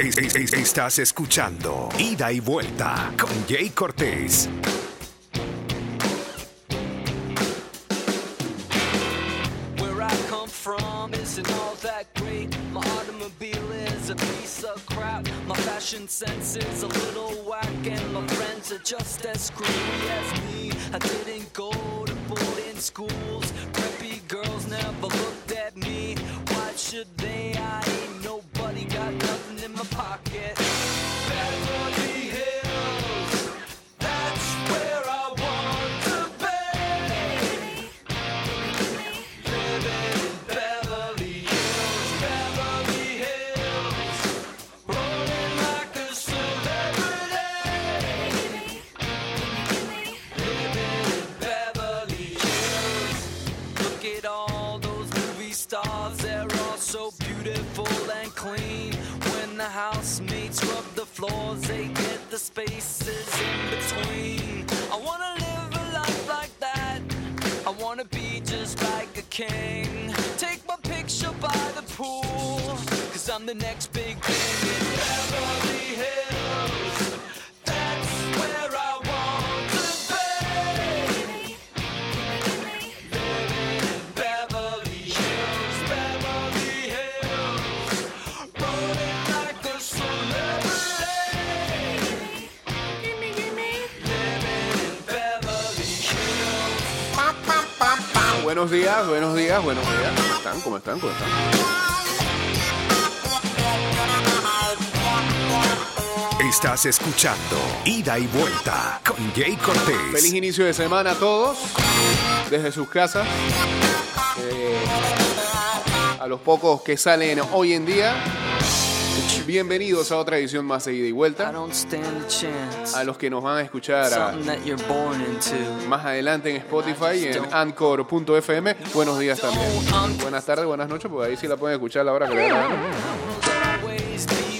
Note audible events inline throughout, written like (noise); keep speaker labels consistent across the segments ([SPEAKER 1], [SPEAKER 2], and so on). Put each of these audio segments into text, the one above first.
[SPEAKER 1] Es- es- es- estás escuchando Ida y Vuelta con Jay Cortés.
[SPEAKER 2] Where I come from isn't all that great. My automobile is a piece of crap. My fashion sense is a little whack, and my friends are just as screwy as me. I didn't go to boarding schools.
[SPEAKER 3] Buenos días, buenos días, buenos días. ¿Cómo están? ¿Cómo están? ¿Cómo están?
[SPEAKER 1] Estás escuchando Ida y Vuelta con Jay Cortés.
[SPEAKER 3] Feliz inicio de semana a todos, desde sus casas. Eh, a los pocos que salen hoy en día, bienvenidos a otra edición más de Ida y
[SPEAKER 2] I
[SPEAKER 3] Vuelta.
[SPEAKER 2] don't stand a chance.
[SPEAKER 3] A los que nos van a escuchar a-
[SPEAKER 2] Something that you're born into.
[SPEAKER 3] más adelante en Spotify y en anchor.fm, buenos días también. Buenas tardes, buenas noches, porque ahí sí la pueden escuchar a la hora que le dé la gana.
[SPEAKER 2] Always be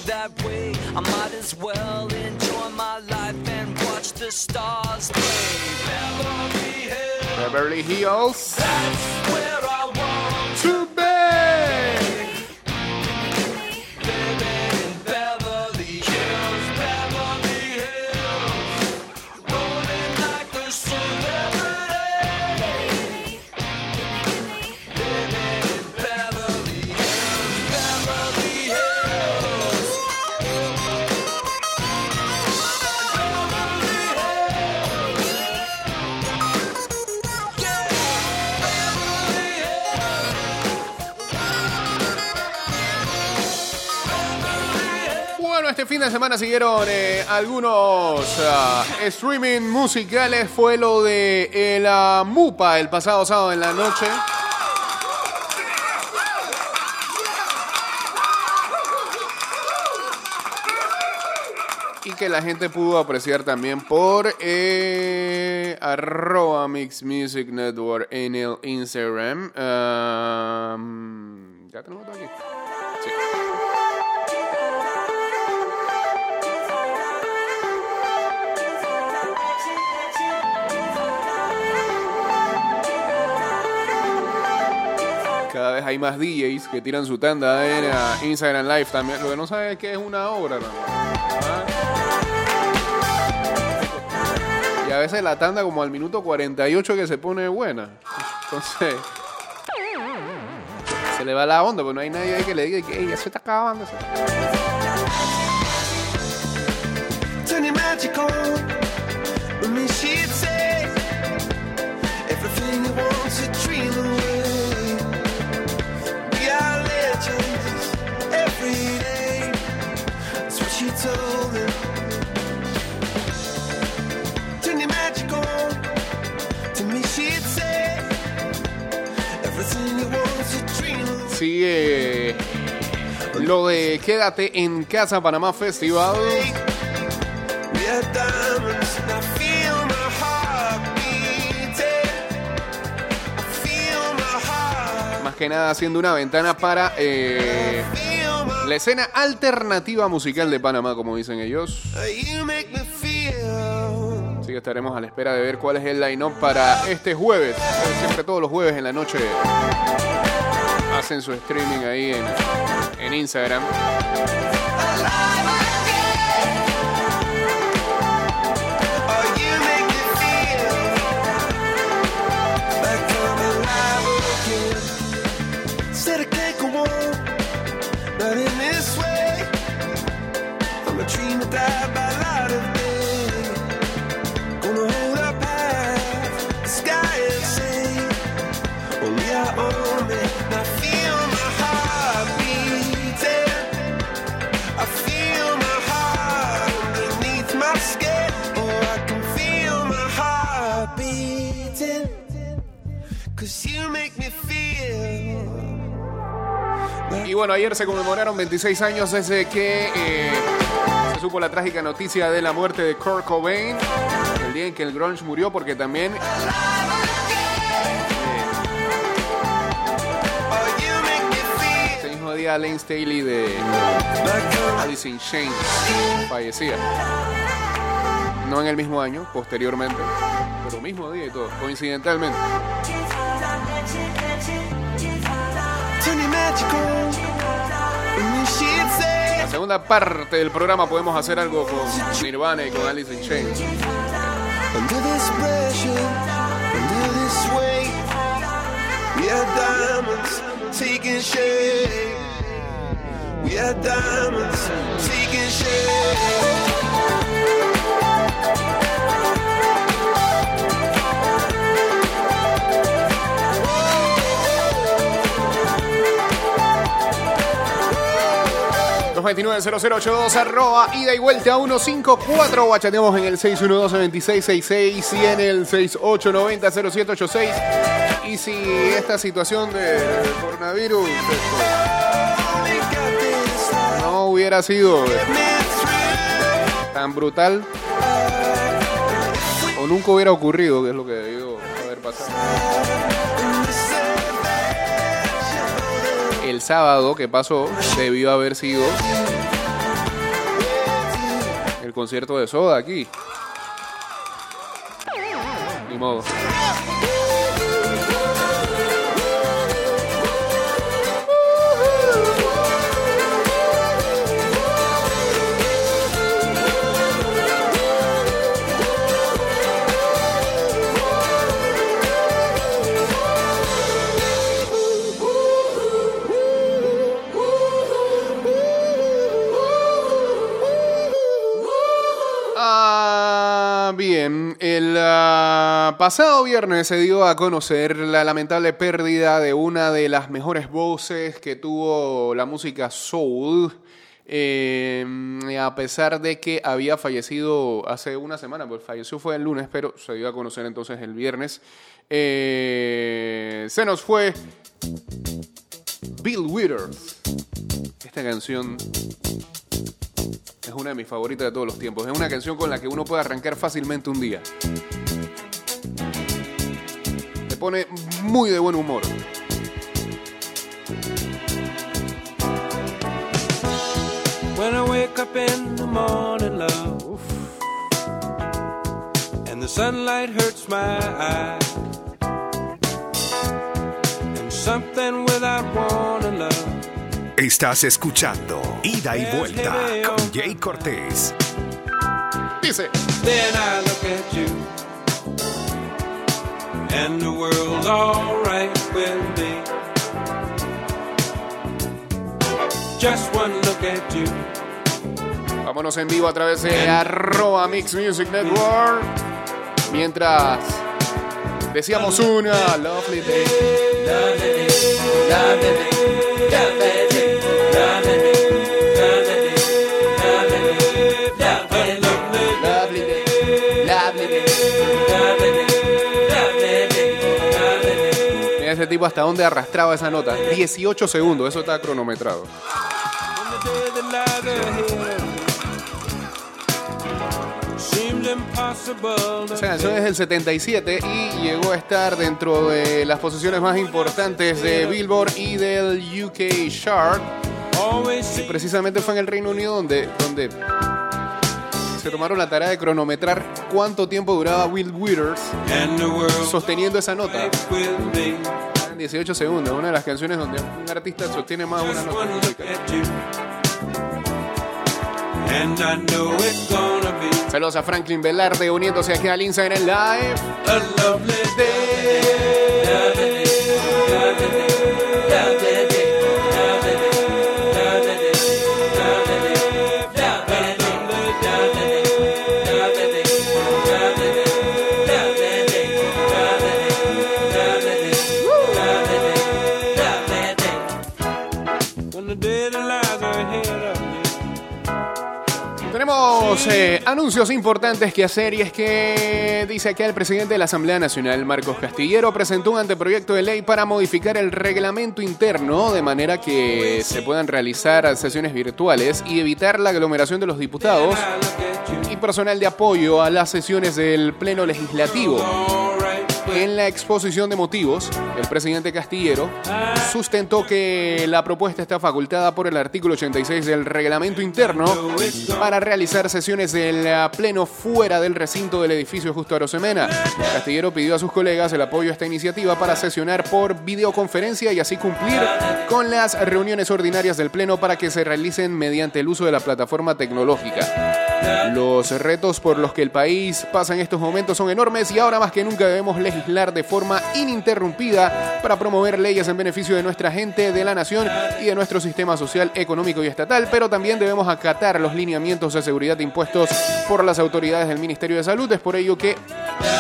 [SPEAKER 3] este fin de semana siguieron eh, algunos ah, streaming musicales. Fue lo de eh, la MUPA el pasado sábado en la noche. Y que la gente pudo apreciar también por eh, arroba Mix Music Network en el Instagram. Ah, ya tenemos todo aquí. Cada vez hay más DJs que tiran su tanda en Instagram Live también. Lo que no sabe es que es una obra. Ah. Y a veces la tanda como al minuto 48 que se pone buena. Entonces... Se le va la onda, porque no hay nadie ahí que le diga que "Ey, ya se está acabando.
[SPEAKER 4] She told him. Turn your magic on. To me, she'd say everything you dream.
[SPEAKER 3] Sigue lo de Quédate en Casa Panamá Festival. Más que nada haciendo una ventana para eh, la escena alternativa musical de Panamá, como dicen ellos. Así que estaremos a la espera de ver cuál es el line-up para este jueves. Siempre todos los jueves en la noche hacen su streaming ahí en, en Instagram. Y bueno, ayer se conmemoraron 26 años desde que eh, se supo la trágica noticia de la muerte de Kurt Cobain, el día en que el grunge murió, porque también mismo día Lane Staley de Alice in Chains fallecía. No en el mismo año, posteriormente, pero mismo día y todo, coincidentalmente.
[SPEAKER 4] Say,
[SPEAKER 3] La segunda parte del programa podemos hacer algo con Nirvana y con Alice in Chains.
[SPEAKER 4] under this pressure, under this weight, we are diamonds taking shape. We are diamonds taking shape.
[SPEAKER 3] Los 290082 arroba ida y vuelta 154 o chateamos en el 612-2666 y en el 6890-0786 y si esta situación de coronavirus este, no hubiera sido tan brutal o nunca hubiera ocurrido que es lo que debió haber pasado el sábado que pasó debió haber sido el concierto de Soda aquí. Ni modo. El ah, pasado viernes se dio a conocer la lamentable pérdida de una de las mejores voces que tuvo la música soul. eh, a pesar de que había fallecido hace una semana, pues falleció fue el lunes, pero se dio a conocer entonces el viernes. Eh, se nos fue Bill Withers. Esta canción es una de mis favoritas de todos los tiempos. Es una canción con la que uno puede arrancar fácilmente un día. Te pone muy de buen humor.
[SPEAKER 5] When I wake up in the morning, love, and the sunlight hurts my eye, and something without warning, love.
[SPEAKER 1] Estás escuchando Ida y Vuelta con Jay Cortés.
[SPEAKER 3] Dice.
[SPEAKER 5] Then I look at you, and the world's alright with me. Just one look at you,
[SPEAKER 3] Vámonos en vivo a través de arroba Mix Music Network. Mientras decíamos una lovely day. Lovely tipo hasta dónde arrastraba esa nota. 18 segundos, eso está cronometrado. Esa canción es del 77 y llegó a estar dentro de las posiciones más importantes de Billboard y del UK Chart. Y precisamente fue en el Reino Unido donde, donde se tomaron la tarea de cronometrar cuánto tiempo duraba Will Withers sosteniendo esa nota.
[SPEAKER 5] Me.
[SPEAKER 3] 18 segundos, una de las canciones donde un artista sostiene más una nota Saludos a Franklin Velarde uniéndose aquí al Instagram Live. Tenemos eh, anuncios importantes que hacer y es que dice aquí el presidente de la Asamblea Nacional, Marcos Castillero, presentó un anteproyecto de ley para modificar el reglamento interno de manera que se puedan realizar sesiones virtuales y evitar la aglomeración de los diputados y personal de apoyo a las sesiones del Pleno Legislativo.
[SPEAKER 5] Alright,
[SPEAKER 3] En la exposición de motivos, el presidente Castillero sustentó que la propuesta está facultada por el artículo 86 del reglamento interno para realizar sesiones del pleno fuera del recinto del edificio Justo Arosemena. Castillero pidió a sus colegas el apoyo a esta iniciativa para sesionar por videoconferencia y así cumplir con las reuniones ordinarias del pleno para que se realicen mediante el uso de la plataforma tecnológica. Los retos por los que el país pasa en estos momentos son enormes y ahora más que nunca debemos legislar de forma ininterrumpida para promover leyes en beneficio de nuestra gente, de la nación y de nuestro sistema social, económico y estatal, pero también debemos acatar los lineamientos de seguridad impuestos por las autoridades del Ministerio de Salud. Es por ello que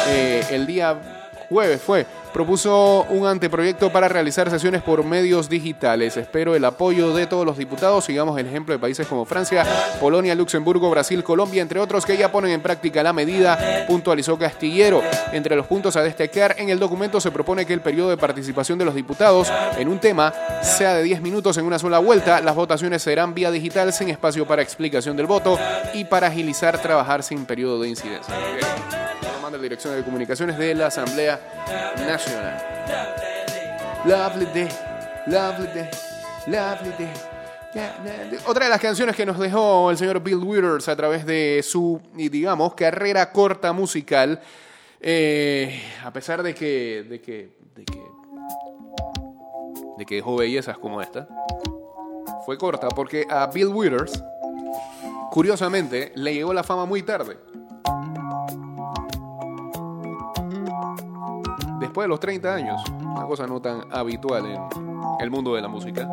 [SPEAKER 3] eh, el día jueves fue, propuso un anteproyecto para realizar sesiones por medios digitales. Espero el apoyo de todos los diputados. Sigamos el ejemplo de países como Francia, Polonia, Luxemburgo, Brasil, Colombia, entre otros, que ya ponen en práctica la medida, puntualizó Castillero. Entre los puntos a destacar, en el documento se propone que el periodo de participación de los diputados en un tema sea de 10 minutos en una sola vuelta. Las votaciones serán vía digital sin espacio para explicación del voto y para agilizar trabajar sin periodo de incidencia. Manda la Dirección de Comunicaciones de la Asamblea Nacional. Lovely day, lovely day, lovely. Otra de las canciones que nos dejó el señor Bill Withers a través de su, digamos, carrera corta musical, eh, a pesar de que, de que, de que, de que dejó bellezas como esta, fue corta porque a Bill Withers, curiosamente, le llegó la fama muy tarde. Después de los 30 años, una cosa no tan habitual en el mundo de la música.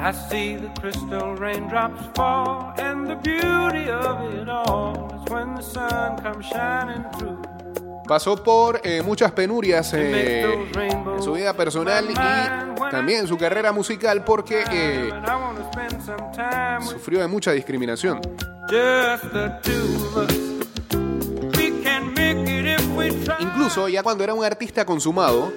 [SPEAKER 5] I see the crystal raindrops fall, and the beauty of it all is when the sun comes shining through.
[SPEAKER 3] Pasó por eh, muchas penurias eh, en su vida personal y también en su carrera musical porque eh, sufrió de mucha discriminación.
[SPEAKER 5] just the two of us.
[SPEAKER 3] Incluso ya cuando era un artista consumado,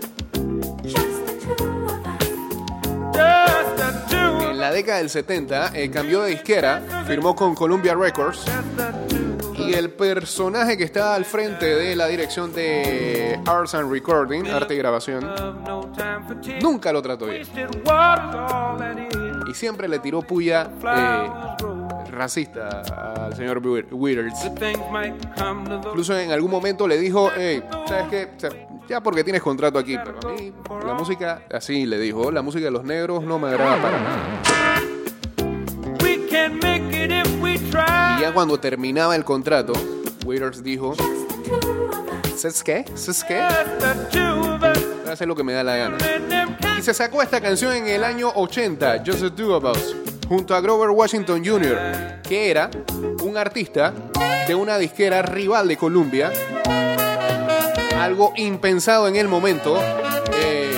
[SPEAKER 3] en la década del 70 eh, cambió de disquera, firmó con Columbia Records y el personaje que está al frente de la dirección de Arts and Recording, arte y grabación, nunca lo trató bien. Y siempre le tiró puya eh, racista al señor Wi- Withers. Incluso en algún momento le dijo, hey, ¿sabes qué? O sea, ya porque tienes contrato aquí, pero a mí la música, así le dijo, la música de los negros no me agrada para nada. Y ya cuando terminaba el contrato, Withers dijo, ¿sabes qué? ¿Sabes qué? Voy a hacer lo que me da la gana. Y se sacó esta canción en el año 80, Just the Two of Us, junto a Grover Washington Jr., que era un artista de una disquera rival de Columbia. Algo impensado en el momento. eh,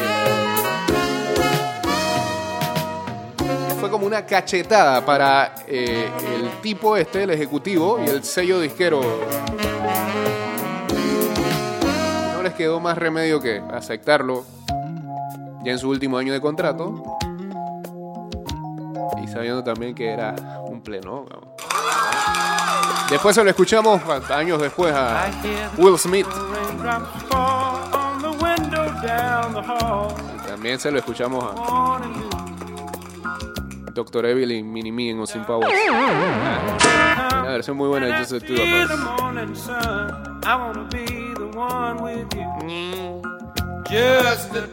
[SPEAKER 3] fue como una cachetada para eh, el tipo este, el ejecutivo y el sello disquero. No les quedó más remedio que aceptarlo ya en su último año de contrato. Y sabiendo también que era un pleno. Después se lo escuchamos años después a Will Smith. también se lo escuchamos a. Dr. Evil y Mini Me en Austin Powers. Una versión muy buena de Just the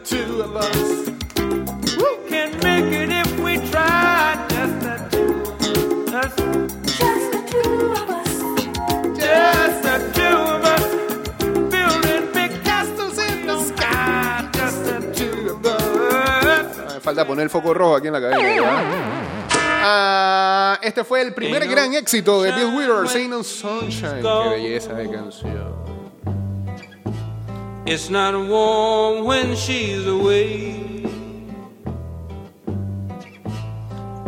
[SPEAKER 3] Two of Us.
[SPEAKER 5] Can make it if we try. Just the two of us.
[SPEAKER 6] Just the two of us.
[SPEAKER 5] Just the two of us. Building big castles in the sky. Just the two of us.
[SPEAKER 3] Ah, Me falta poner el foco rojo aquí en la cabeza. ¿verdad? Ah, este fue el primer gran éxito de Bill Withers, Ain't No Sunshine. Qué belleza de canción.
[SPEAKER 5] It's not warm when she's away.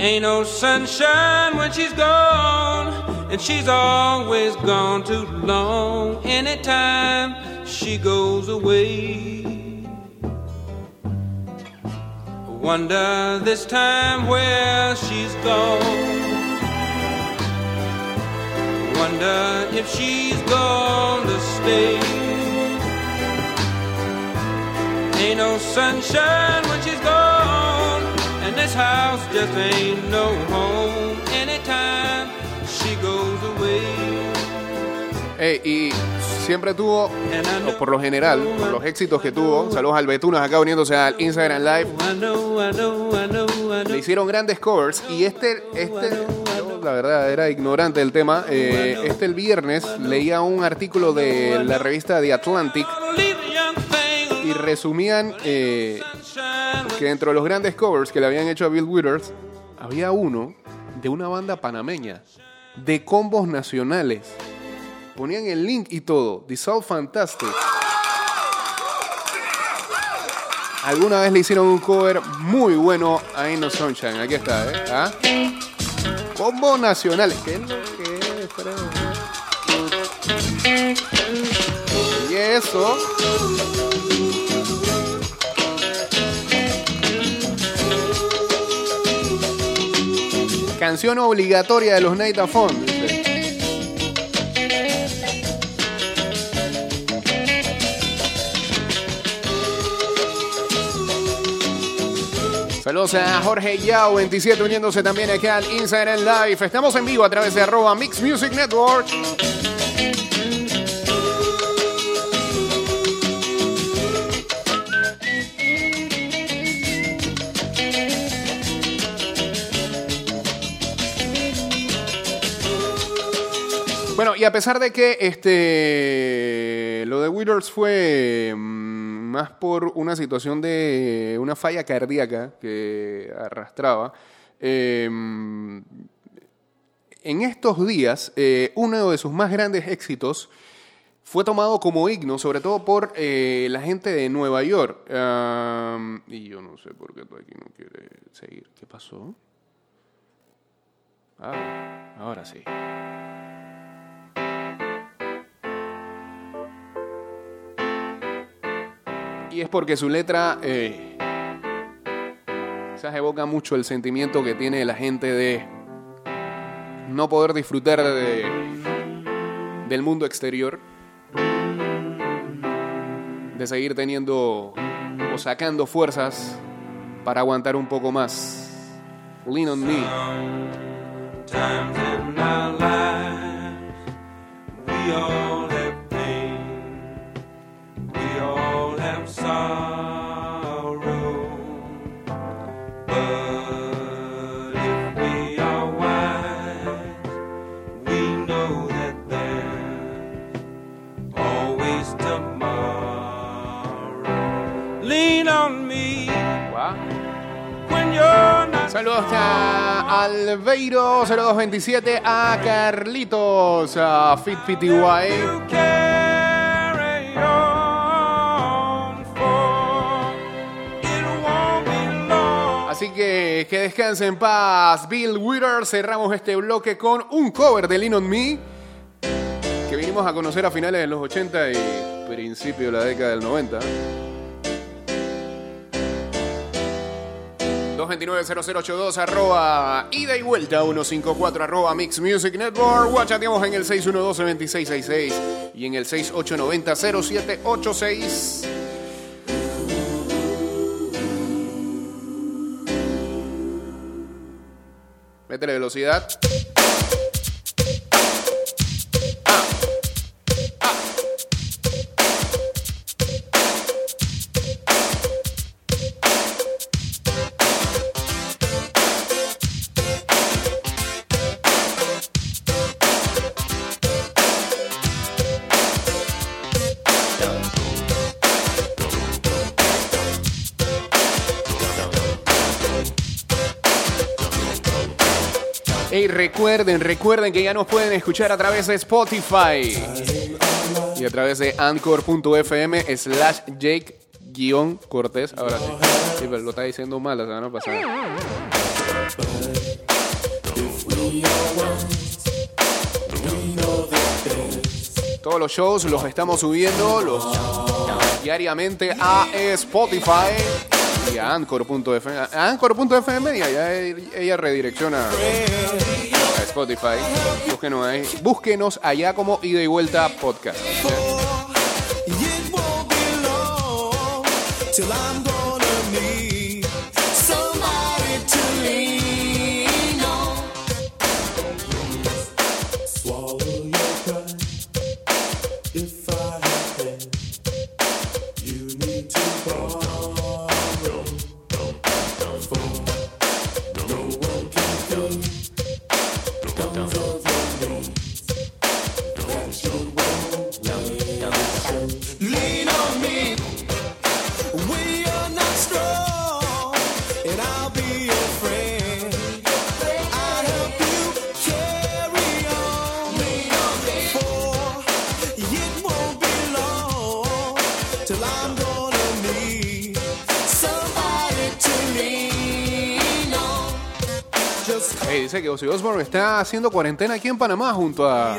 [SPEAKER 5] Ain't no sunshine when she's gone, and she's always gone too long. Anytime she goes away, I wonder this time where she's gone. Wonder if she's gonna stay. Ain't no sunshine when she's gone, this house just ain't no home. Anytime she goes away,
[SPEAKER 3] Eh, y siempre tuvo, o por lo general, por los éxitos que tuvo, saludos al Betunas acá uniéndose al Instagram Live, le hicieron grandes covers y este, este yo, la verdad era ignorante del tema, eh, este el viernes leía un artículo de la revista The Atlantic y resumían eh, que dentro de los grandes covers que le habían hecho a Bill Withers, había uno de una banda panameña, de combos nacionales. Ponían el link y todo, The Soul Fantastic. Alguna vez le hicieron un cover muy bueno a Ain't No Sunshine. Aquí está, ¿eh? ¿Ah? Combos nacionales. ¿Qué es lo que es? Y eso. Canción obligatoria de los Night of Fun. Saludos a Jorge Yao 27 uniéndose también aquí al Instagram Live. Estamos en vivo a través de arroba Mix Music Network. Y a pesar de que este lo de Withers fue mm, más por una situación de una falla cardíaca que arrastraba, eh, en estos días eh, uno de sus más grandes éxitos fue tomado como himno, sobre todo por eh, la gente de Nueva York. Y yo no sé por qué tú aquí no quiere seguir. ¿Qué pasó? Ah, ahora sí. Y es porque su letra eh, evoca mucho el sentimiento que tiene la gente de no poder disfrutar de, del mundo exterior, de seguir teniendo o sacando fuerzas para aguantar un poco más. Lean on me.
[SPEAKER 5] times in our lives. We all
[SPEAKER 3] Saludos a Albeiro 0227, a Carlitos, a Fit PTY.
[SPEAKER 5] to carry on for it won't be long.
[SPEAKER 3] Así que que descanse en paz, Bill Withers. Cerramos este bloque con un cover de Lean on Me que vinimos a conocer a finales de los 80 y principio de la década del 90. 229-0082 arroba ida y vuelta 154 arroba Mix Music Network. Guachateamos en el 612-2666 y en el 6890-0786. Métele velocidad. Recuerden, recuerden que ya nos pueden escuchar a través de Spotify y a través de anchor.fm slash Jake guion Cortés. Ahora sí. Pero lo está diciendo mal la semana pasada. Todos los shows los estamos subiendo diariamente a Spotify y a Anchor.fm. Anchor.fm y allá ella redirecciona a Spotify. Búsquenos ahí. Búsquenos allá como ida y vuelta podcast. Dice que Ozzy Osbourne está haciendo cuarentena aquí en Panamá junto a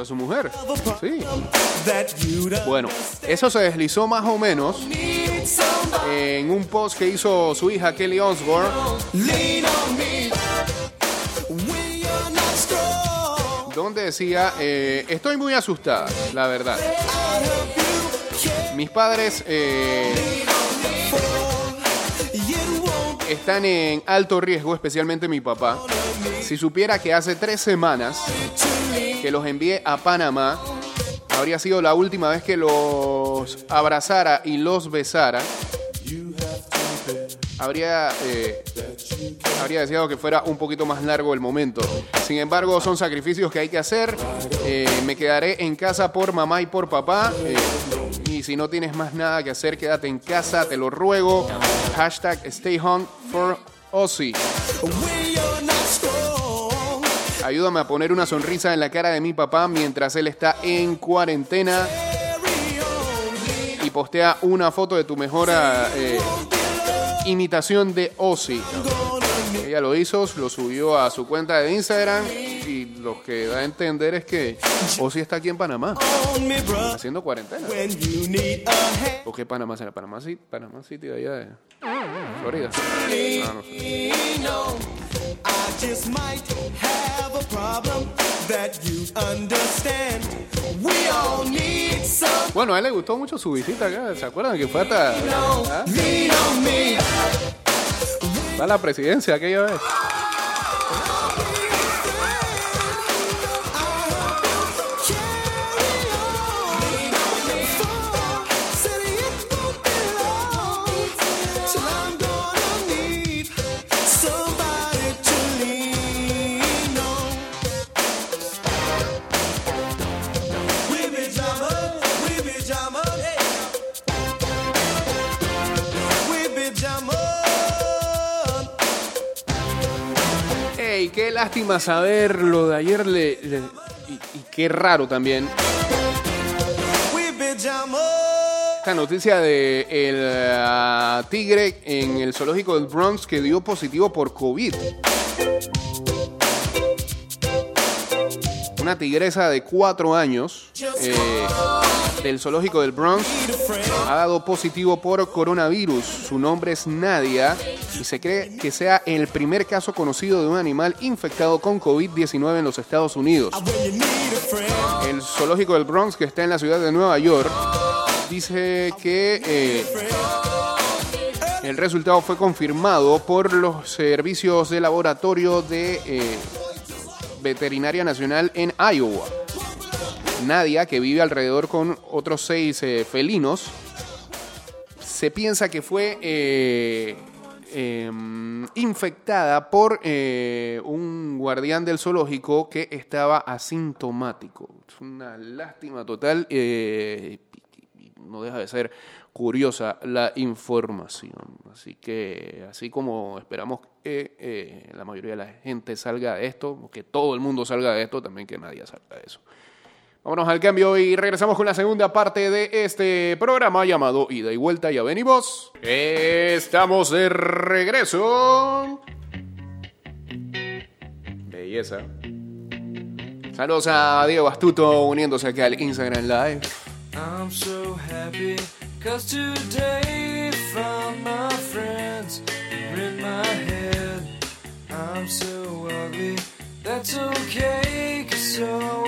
[SPEAKER 4] a
[SPEAKER 3] su mujer. Sí. Bueno, eso se deslizó más o menos en un post que hizo su hija Kelly Osbourne, donde decía, eh, estoy muy asustada, la verdad. Mis padres eh, están en alto riesgo, especialmente mi papá. Si supiera que hace tres semanas que los envié a Panamá, habría sido la última vez que los abrazara y los besara. Habría, eh, habría deseado que fuera un poquito más largo el momento. Sin embargo, son sacrificios que hay que hacer. Eh, me quedaré en casa por mamá y por papá. Si no tienes más nada que hacer, quédate en casa, te lo ruego. Hashtag stay home for Ozzy. Ayúdame a poner una sonrisa en la cara de mi papá mientras él está en cuarentena. Y postea una foto de tu mejor eh, imitación de Ozzy. Ella lo hizo, lo subió a su cuenta de Instagram. Y lo que da a entender es que Ozzy está aquí en Panamá, haciendo cuarentena. ¿O qué Panamá será? Panamá City, Panamá City de allá de Florida. Ah, no sé. Bueno, a él le gustó mucho su visita acá. ¿Se acuerdan que fue hasta ah?
[SPEAKER 4] Lean on me.
[SPEAKER 3] a la presidencia aquella vez? Lástima saber lo de ayer le, y qué raro también. Esta noticia de el ah, tigre en el zoológico del Bronx que dio positivo por COVID. Una tigresa de cuatro años eh, del zoológico del Bronx ha dado positivo por coronavirus. Su nombre es Nadia y se cree que sea el primer caso conocido de un animal infectado con COVID-19 en los Estados Unidos. El zoológico del Bronx, que está en la ciudad de Nueva York, dice que eh, el resultado fue confirmado por los servicios de laboratorio de eh, Veterinaria Nacional en Iowa. Nadia, que vive alrededor con otros seis eh, felinos, se piensa que fue eh, em, infectada por eh, un guardián del zoológico que estaba asintomático. Es una lástima total. no deja de ser curiosa la información. Así que, así como esperamos que eh, la mayoría de la gente salga de esto, que todo el mundo salga de esto, también que nadie salga de eso. Vámonos al cambio y regresamos con la segunda parte de este programa llamado Ida y Vuelta. Ya venimos. Estamos de regreso. Belleza. Saludos a Diego Astuto uniéndose aquí al Instagram Live.
[SPEAKER 7] I'm so happy cause today found my friends in my head. I'm so ugly, that's okay so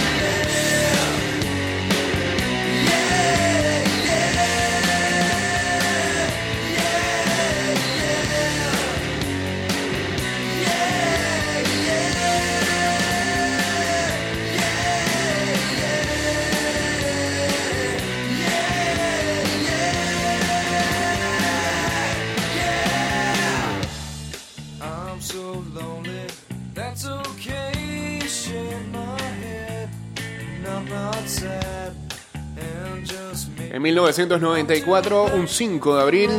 [SPEAKER 3] En 1994, un 5 de abril,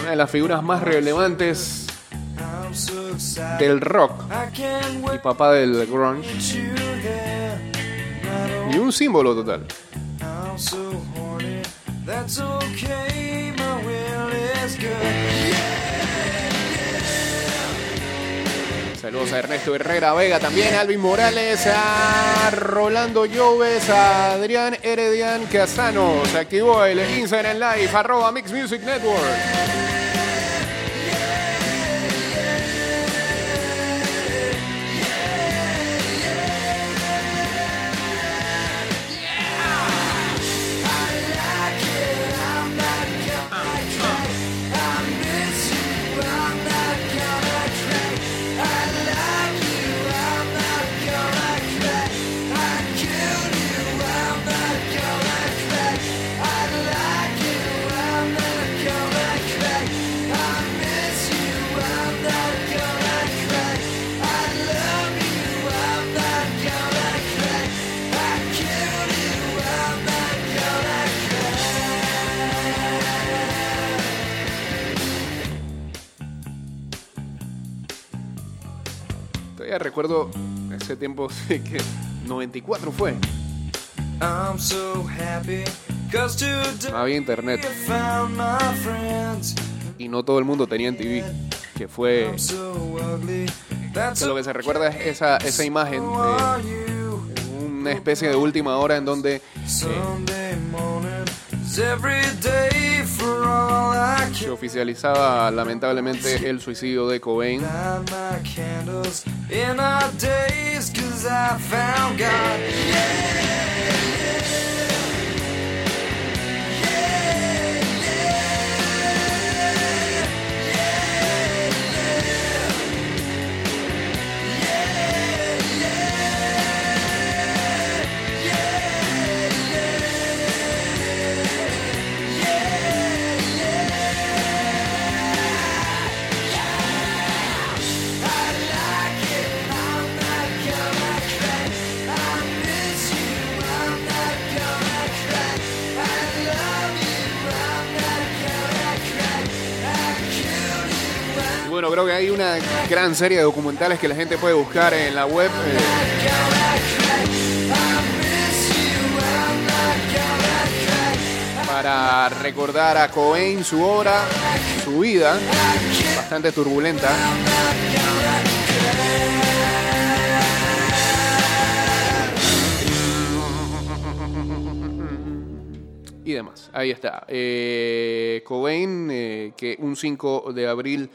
[SPEAKER 3] una de las figuras más relevantes del rock y papá del grunge. Y un símbolo total. Saludos a Ernesto Herrera Vega, también a Alvin Morales, a Rolando Lloves, a Adrián Heredian Casano. Se activó el Instagram Live, arroba Mix Music Network. Todavía recuerdo ese tiempo (laughs) de que 94 fue.
[SPEAKER 7] I'm so happy cause today
[SPEAKER 3] No había internet y no todo el mundo tenía en TV. Que fue que lo que se recuerda es esa, esa imagen de una especie de última hora en donde eh, se oficializaba lamentablemente el suicidio de Cobain. Bueno, creo que hay una gran serie de documentales que la gente puede buscar en la web. eh, para recordar a Cobain, su obra, su vida, bastante turbulenta. Y demás. Ahí está. Eh, Cobain, eh, que un 5 de abril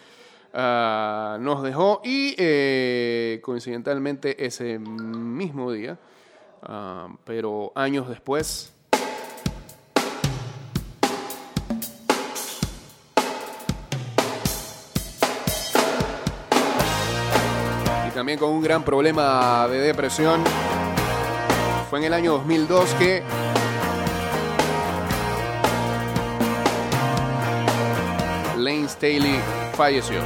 [SPEAKER 3] ah, nos dejó. Y eh, coincidentalmente ese mismo día, ah, pero años después, y también con un gran problema de depresión, Fue en el año 2002 que Staley falleció.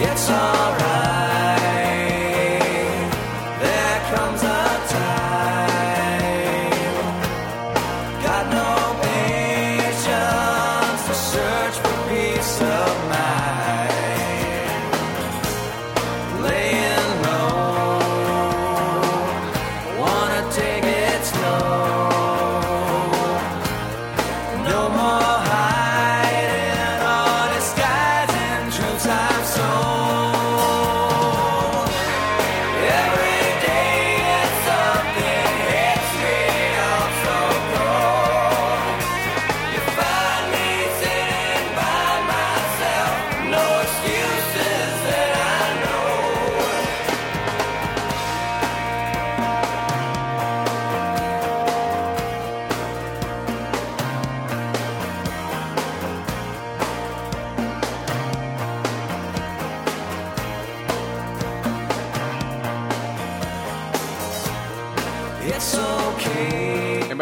[SPEAKER 2] It's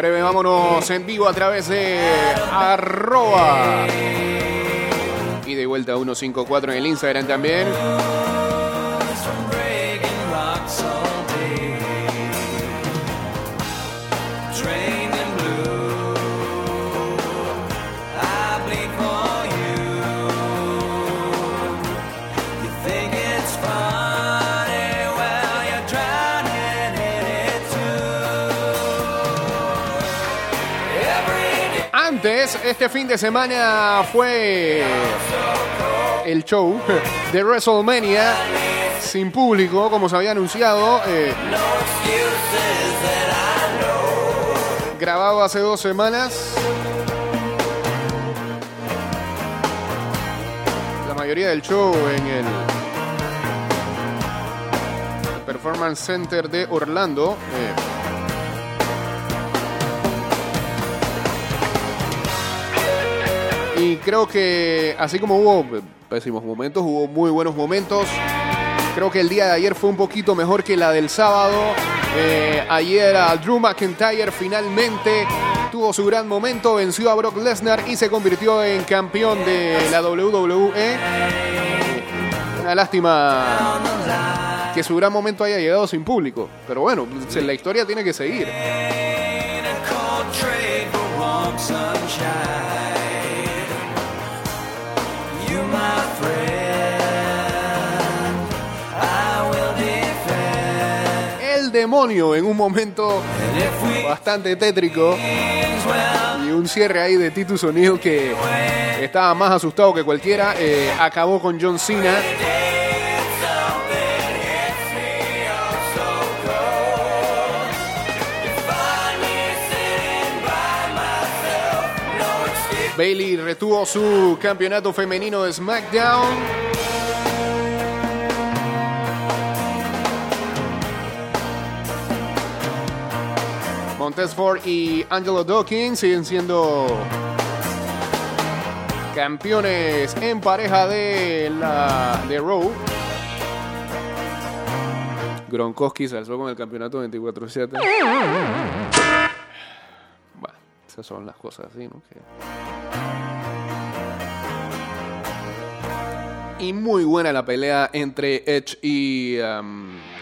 [SPEAKER 3] breve vámonos en vivo a través de arroba. Y de vuelta 154 en el Instagram también. Este fin de semana fue el show de WrestleMania sin público, como se había anunciado. eh, grabado hace dos semanas. La mayoría del show en el Performance Center de Orlando. eh, Creo que así como hubo pésimos momentos, hubo muy buenos momentos. Creo que el día de ayer fue un poquito mejor que la del sábado. Eh, ayer Drew McIntyre finalmente tuvo su gran momento, venció a Brock Lesnar y se convirtió en campeón de la WWE. Una lástima que su gran momento haya llegado sin público. Pero bueno, la historia tiene que seguir. En un momento bastante tétrico y un cierre ahí de Titus O'Neill que estaba más asustado que cualquiera. eh, acabó con John Cena. Bailey retuvo su campeonato femenino de SmackDown. Montez Ford y Angelo Dawkins siguen siendo campeones en pareja de la de Raw. Gronkowski se alzó con el campeonato 24-7. Bueno, esas son las cosas así, ¿no? Y muy buena la pelea entre Edge y. um,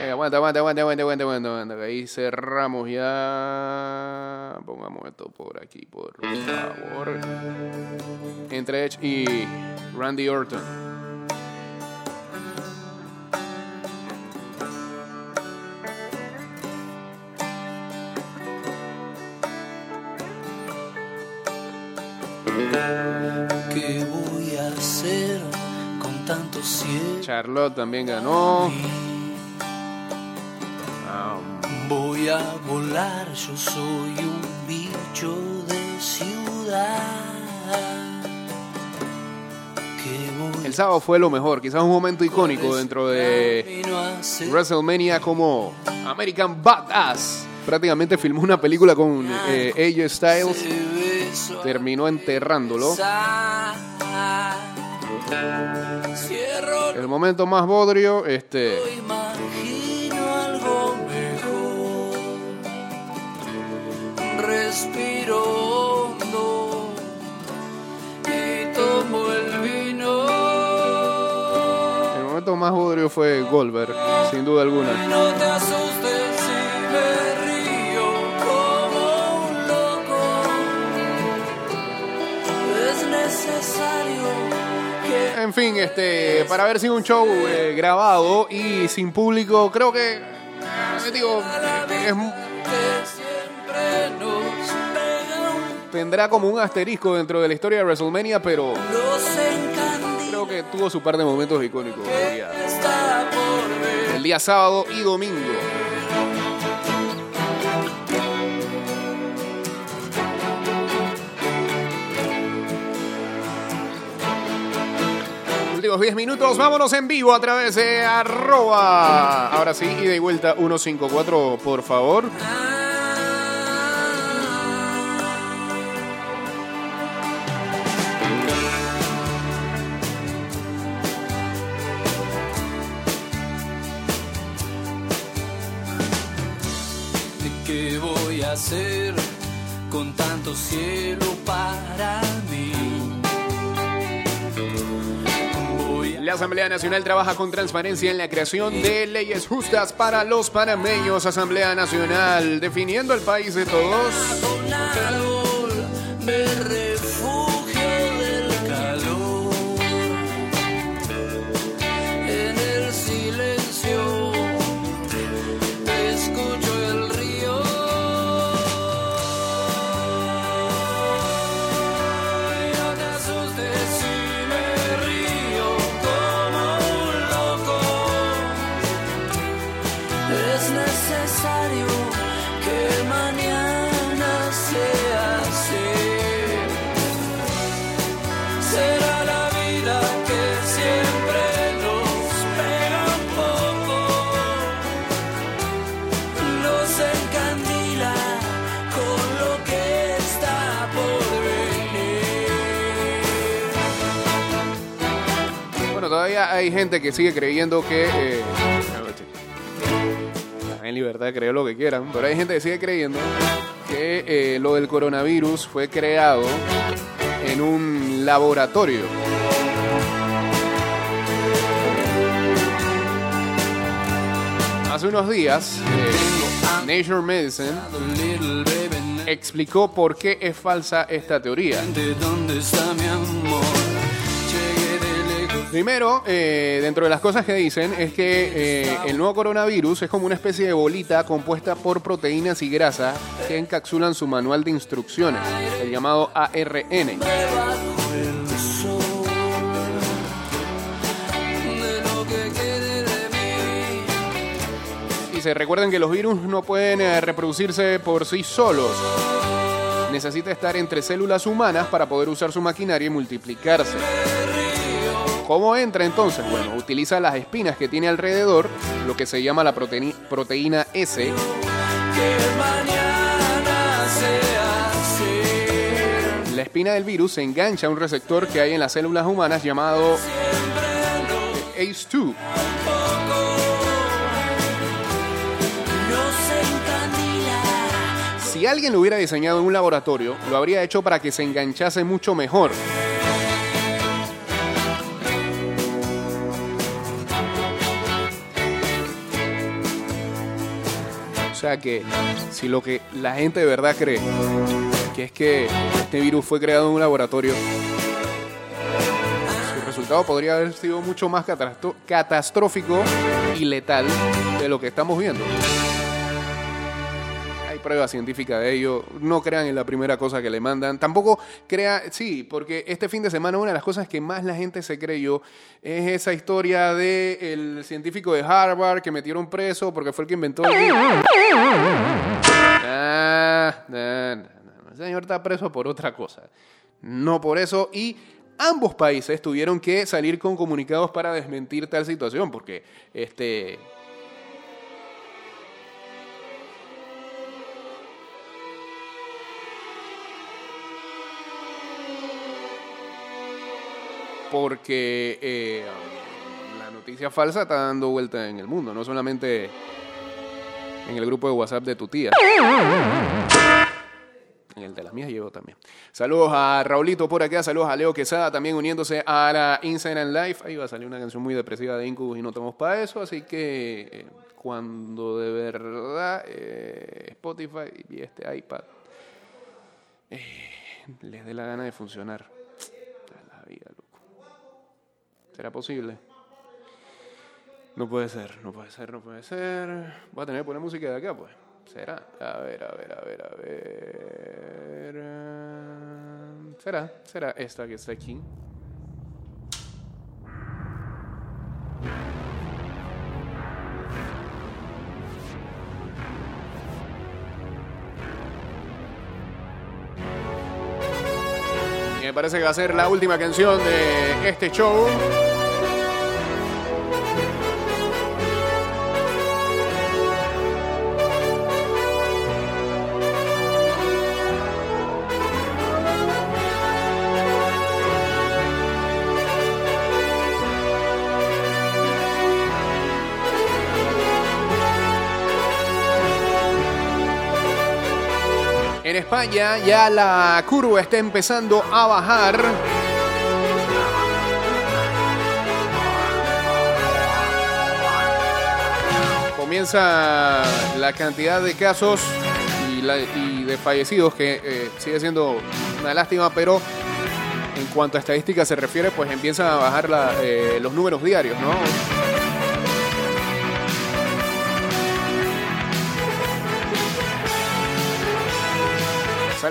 [SPEAKER 3] eh, aguanta, aguanta, aguanta, aguanta, aguanta, aguanta, aguanta, Ahí cerramos ya. Pongamos esto por aquí, por favor. Entre Edge y Randy Orton.
[SPEAKER 2] ¿Qué voy a hacer con tanto cielo?
[SPEAKER 3] Charlotte también ganó.
[SPEAKER 2] Voy a volar, yo soy un bicho de ciudad. ¿Qué voy
[SPEAKER 3] el sábado fue lo mejor, quizás un momento icónico dentro de? WrestleMania como American Badass. Prácticamente filmó una película con eh, AJ Styles. Terminó enterrándolo. El momento más bodrio, este.
[SPEAKER 2] Respiro hondo y tomo el vino.
[SPEAKER 3] El momento más bodrio fue Goldberg, sin duda alguna.
[SPEAKER 2] No te asustes si me río como un loco. Es necesario
[SPEAKER 3] En fin, este, para haber sido un show eh, grabado y sin público, creo que, eh, digo, es- tendrá como un asterisco dentro de la historia de WrestleMania, pero creo que tuvo su par de momentos icónicos el día, el día sábado y domingo. Últimos 10 minutos, vámonos en vivo a través de arroba. Ahora sí, ida y vuelta 154, por favor.
[SPEAKER 2] Con tanto cielo para mí?
[SPEAKER 3] La Asamblea Nacional trabaja con transparencia en la creación de leyes justas para los panameños. Asamblea Nacional, definiendo el país de todos. Hay gente que sigue creyendo que. eh, en libertad de creer lo que quieran, pero hay gente que sigue creyendo que eh, lo del coronavirus fue creado en un laboratorio. Hace unos días, eh, Nature Medicine explicó por qué es falsa esta teoría.
[SPEAKER 2] ¿de dónde está mi amor?
[SPEAKER 3] Primero, eh, dentro de las cosas que dicen es que eh, el nuevo coronavirus es como una especie de bolita compuesta por proteínas y grasa que encapsulan su manual de instrucciones, el llamado ARN. Y recuerden que los virus no pueden eh, reproducirse por sí solos. Necesita estar entre células humanas para poder usar su maquinaria y multiplicarse. ¿Cómo entra entonces? Bueno, utiliza las espinas que tiene alrededor, lo que se llama la proteína, S, La espina del virus se engancha a un receptor que hay en las células humanas llamado ACE2.
[SPEAKER 2] nos encandila
[SPEAKER 3] Si alguien lo hubiera diseñado en un laboratorio, lo habría hecho para que se enganchase mucho mejor. Sea que si lo que la gente de verdad cree que es que este virus fue creado en un laboratorio, su resultado podría haber sido mucho más catastrófico y letal de lo que estamos viendo. Hay pruebas científicas de ello. No crean en la primera cosa que le mandan. Tampoco crea, sí, porque este fin de semana una de las cosas que más la gente se creyó es esa historia del científico de Harvard que metieron preso porque fue el que inventó el. Ah. El señor está preso por otra cosa. No por eso. Y ambos países tuvieron que salir con comunicados para desmentir tal situación. Porque este. Porque eh, la noticia falsa está dando vuelta en el mundo, no solamente en el grupo de WhatsApp de tu tía. En el de las mías llegó también. Saludos a Raulito por acá, saludos a Leo Quesada también uniéndose a la Instagram Live. Ahí va a salir una canción muy depresiva de Incubus y no estamos para eso, así que eh, cuando de verdad eh, Spotify y este iPad les dé la gana de funcionar. A la vida, loco. ¿Será posible? No puede ser, no puede ser, no puede ser. Voy a tener que poner música de acá, pues. ¿Será? A ver, a ver, a ver, a ver. ¿Será? ¿Será esta que está aquí? Parece que va a ser la última canción de este show. En España ya la curva está empezando a bajar. Comienza la cantidad de casos y, la- y de fallecidos que eh, sigue siendo una lástima, pero en cuanto a estadísticas se refiere, pues empiezan a bajar la- eh, los números diarios, ¿no?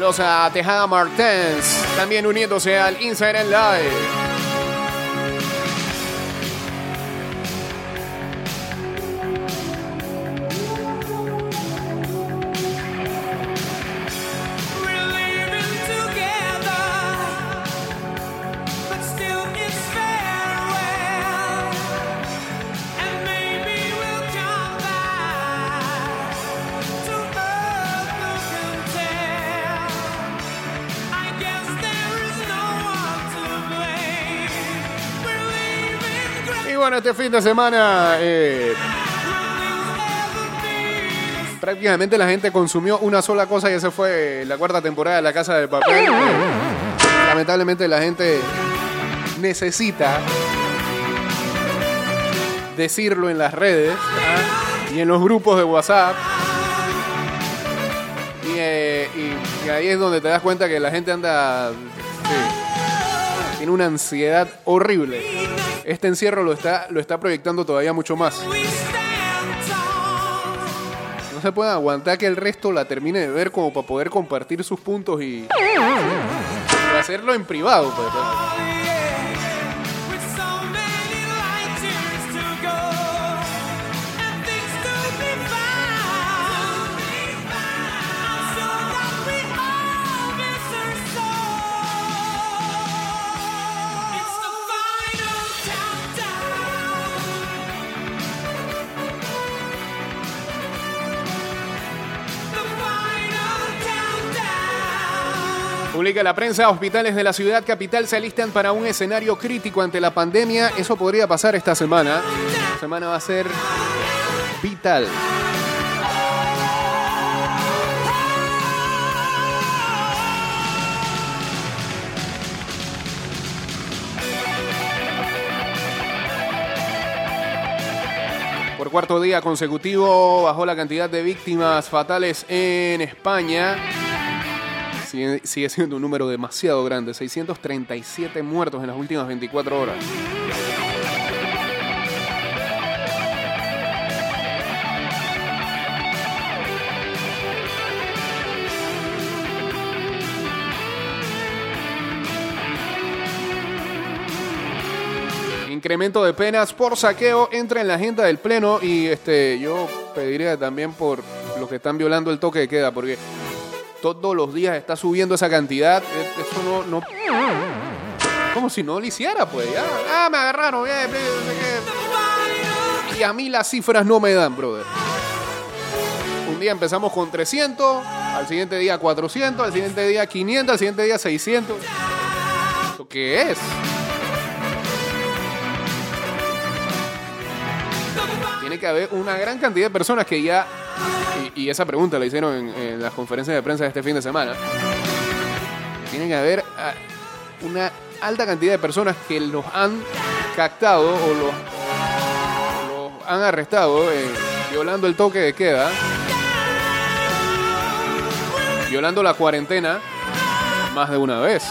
[SPEAKER 3] Saludos a Tejada Martens, también uniéndose al Instagram Live. Este fin de semana eh, prácticamente la gente consumió una sola cosa y esa fue la cuarta temporada de La Casa de Papel. Lamentablemente la gente necesita decirlo en las redes ¿ah? y en los grupos de WhatsApp. Y, eh, y- ahí es donde te das cuenta que la gente anda... tiene una ansiedad horrible. Este encierro lo está, lo está proyectando todavía mucho más. No se puede aguantar que el resto la termine de ver como para poder compartir sus puntos y, hacerlo en privado. pues. Publica la prensa, hospitales de la ciudad capital se alistan para un escenario crítico ante la pandemia. Eso podría pasar esta semana. Esta semana va a ser vital. Por cuarto día consecutivo bajó la cantidad de víctimas fatales en España. Sigue, siendo un número demasiado grande, 637 muertos en las últimas 24 horas. Incremento de penas por saqueo entra en la agenda del pleno y este yo pediría también por los que están violando el toque de queda porque todos los días está subiendo esa cantidad, eh, eso no, como si no lo hiciera pues ya, ah me agarraron, eh, y a mí las cifras no me dan, brother. Un día empezamos con 300, al siguiente día 400, al siguiente día 500, al siguiente día 600. ¿Eso qué es? tiene que haber una gran cantidad de personas que ya, y, esa pregunta la hicieron en, las conferencias de prensa de este fin de semana, tiene que haber ah, una alta cantidad de personas que los han captado o los, los han arrestado eh, violando el toque de queda, violando la cuarentena más de una vez.